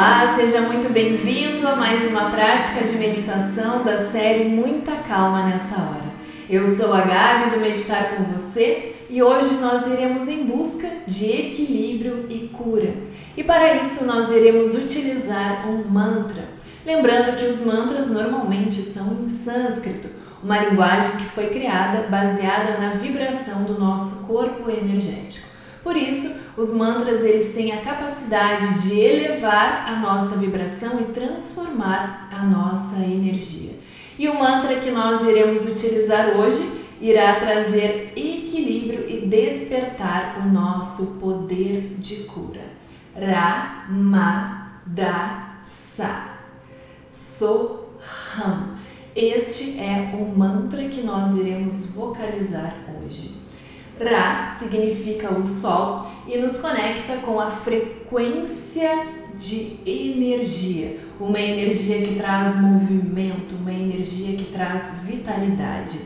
Olá, seja muito bem-vindo a mais uma prática de meditação da série Muita Calma nessa hora. Eu sou a Gabi do Meditar com você e hoje nós iremos em busca de equilíbrio e cura. E para isso nós iremos utilizar um mantra. Lembrando que os mantras normalmente são em sânscrito, uma linguagem que foi criada baseada na vibração do nosso corpo energético. Por isso, os mantras eles têm a capacidade de elevar a nossa vibração e transformar a nossa energia. E o mantra que nós iremos utilizar hoje irá trazer equilíbrio e despertar o nosso poder de cura. Ra, ma, da, sa. Soham. Este é o mantra que nós iremos vocalizar hoje. Ra significa o Sol e nos conecta com a frequência de energia, uma energia que traz movimento, uma energia que traz vitalidade.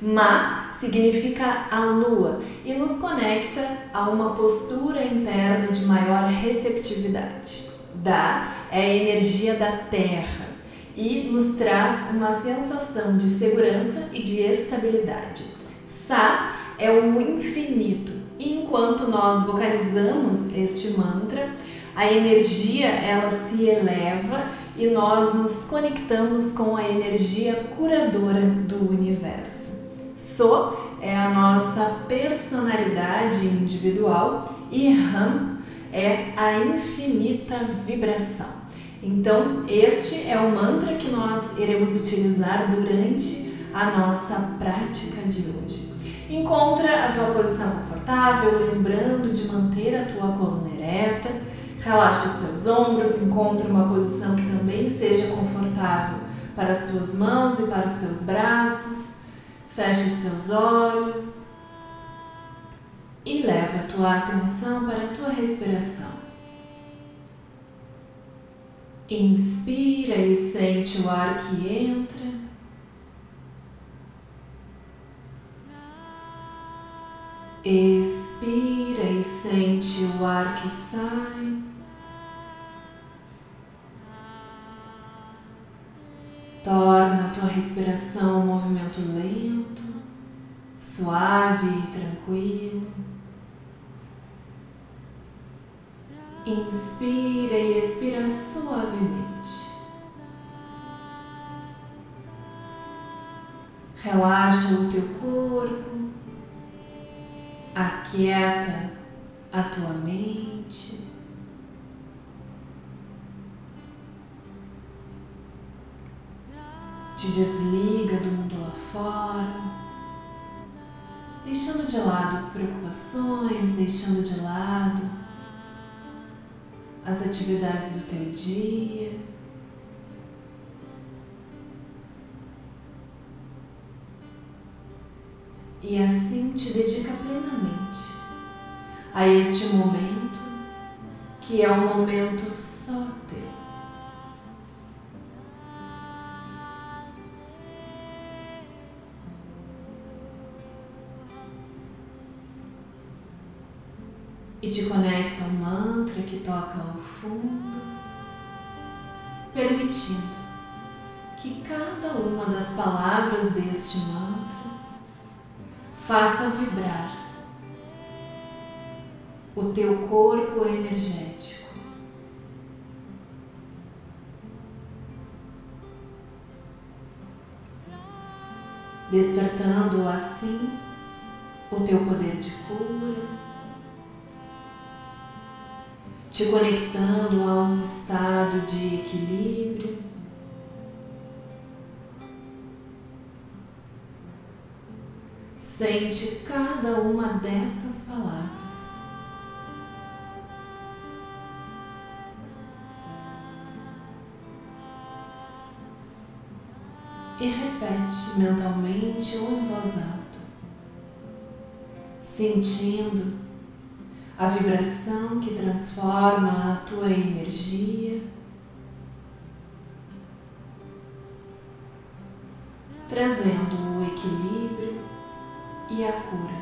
Ma significa a lua e nos conecta a uma postura interna de maior receptividade. Da é a energia da terra e nos traz uma sensação de segurança e de estabilidade. Sa é o infinito. E enquanto nós vocalizamos este mantra, a energia ela se eleva e nós nos conectamos com a energia curadora do universo. So é a nossa personalidade individual e Ram é a infinita vibração. Então, este é o mantra que nós iremos utilizar durante a nossa prática de hoje. Encontra a tua posição confortável, lembrando de manter a tua coluna ereta. Relaxa os teus ombros, encontra uma posição que também seja confortável para as tuas mãos e para os teus braços. Fecha os teus olhos e leva a tua atenção para a tua respiração. Inspira e sente o ar que entra. Expira e sente o ar que sai. Torna a tua respiração um movimento lento, suave e tranquilo. Inspira e expira suavemente. Relaxa o teu corpo aquieta a tua mente. Te desliga do mundo lá fora, deixando de lado as preocupações, deixando de lado as atividades do teu dia. E assim te dedica plenamente a este momento que é um momento só teu. E te conecta ao mantra que toca ao fundo, permitindo que cada uma das palavras deste mantra faça vibrar o teu corpo energético. Despertando assim o teu poder de cura, te conectando a um estado de equilíbrio. Sente cada uma destas palavras. E repete mentalmente ou em voz alta, sentindo a vibração que transforma a tua energia. Trazendo o equilíbrio e a cura.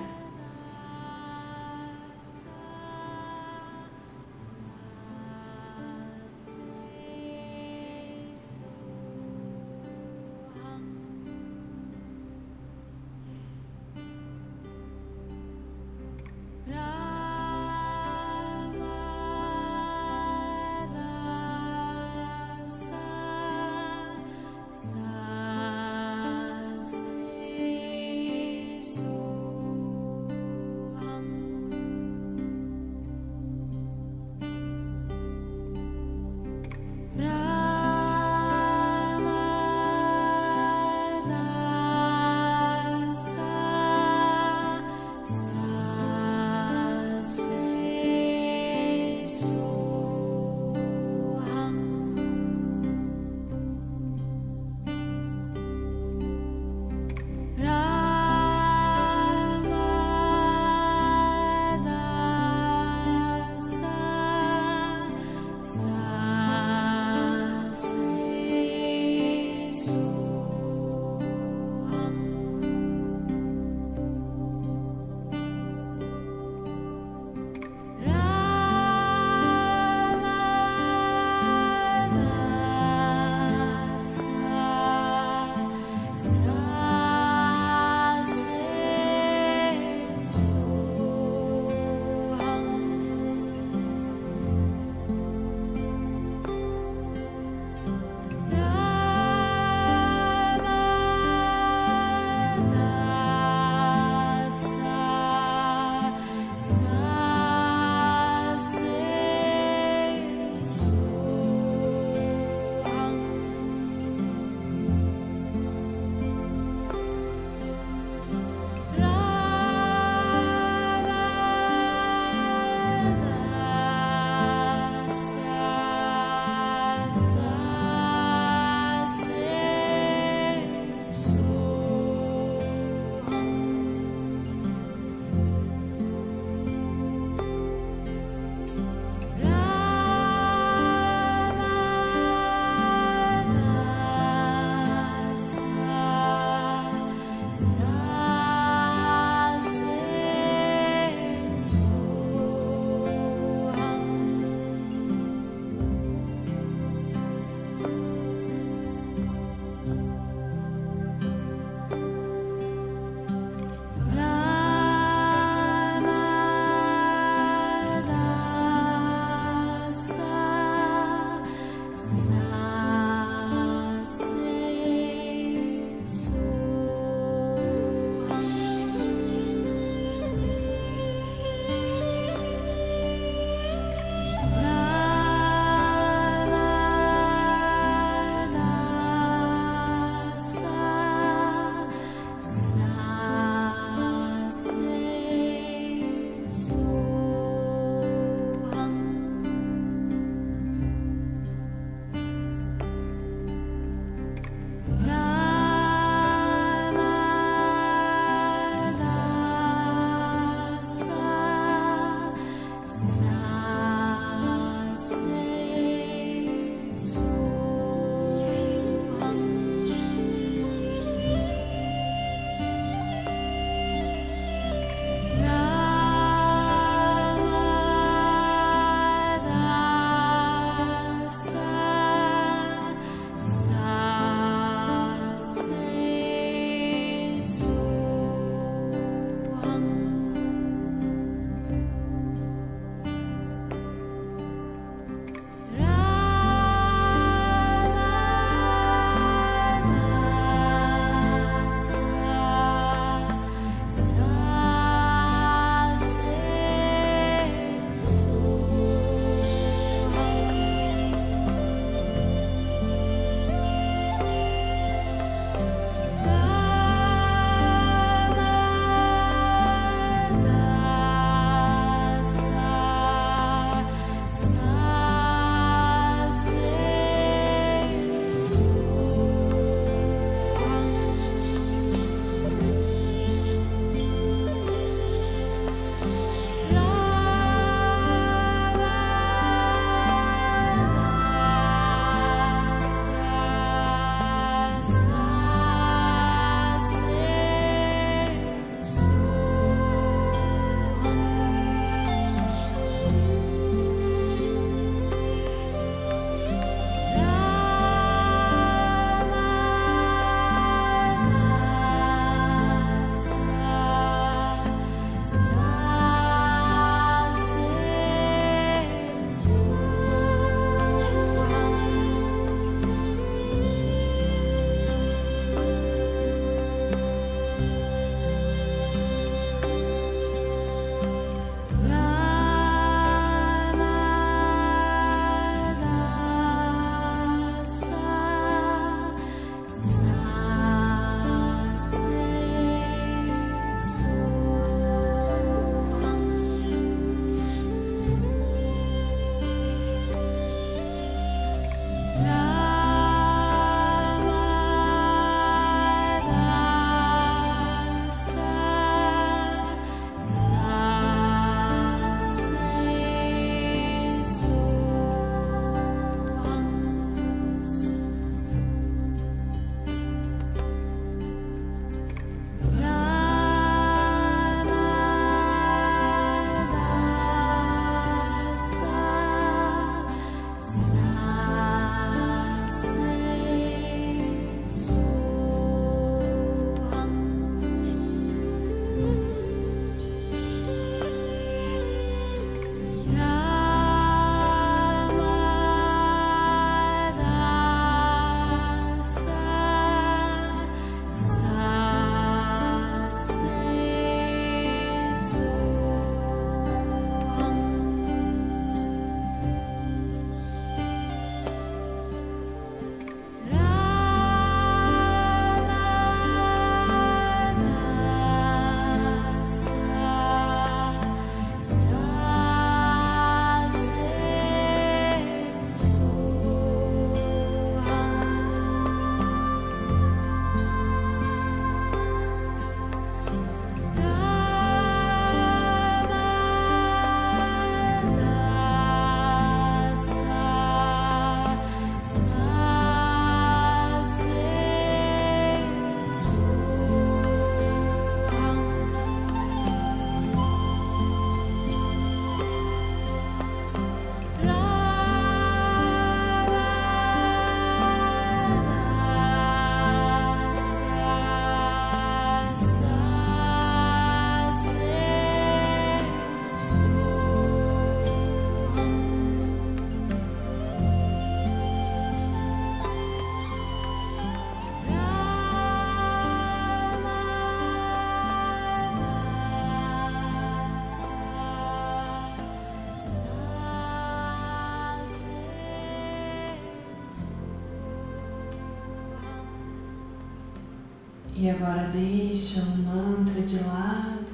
E agora deixa o mantra de lado.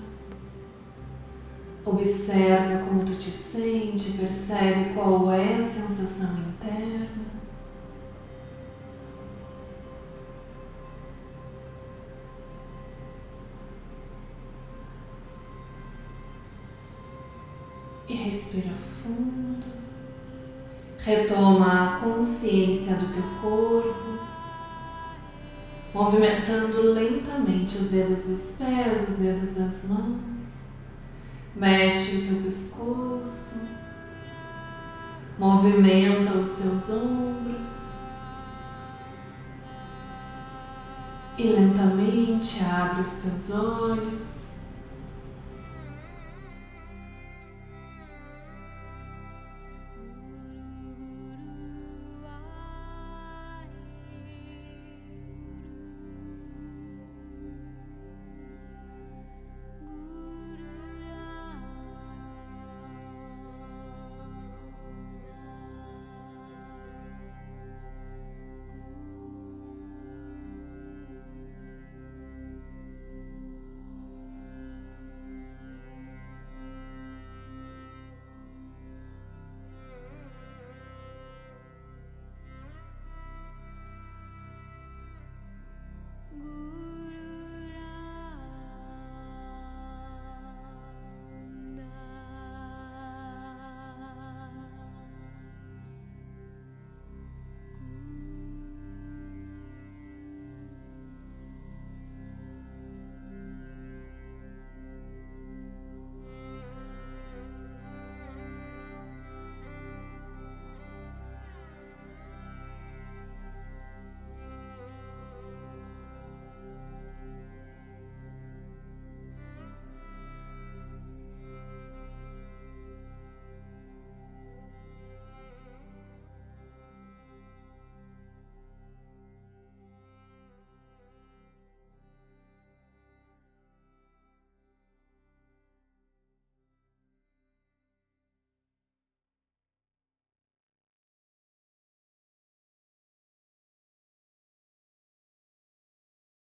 Observa como tu te sente, percebe qual é a sensação interna. E respira fundo. Retoma a consciência do teu corpo, movimentando lentamente os dedos dos pés, os dedos das mãos. Mexe o teu pescoço, movimenta os teus ombros e lentamente abre os teus olhos.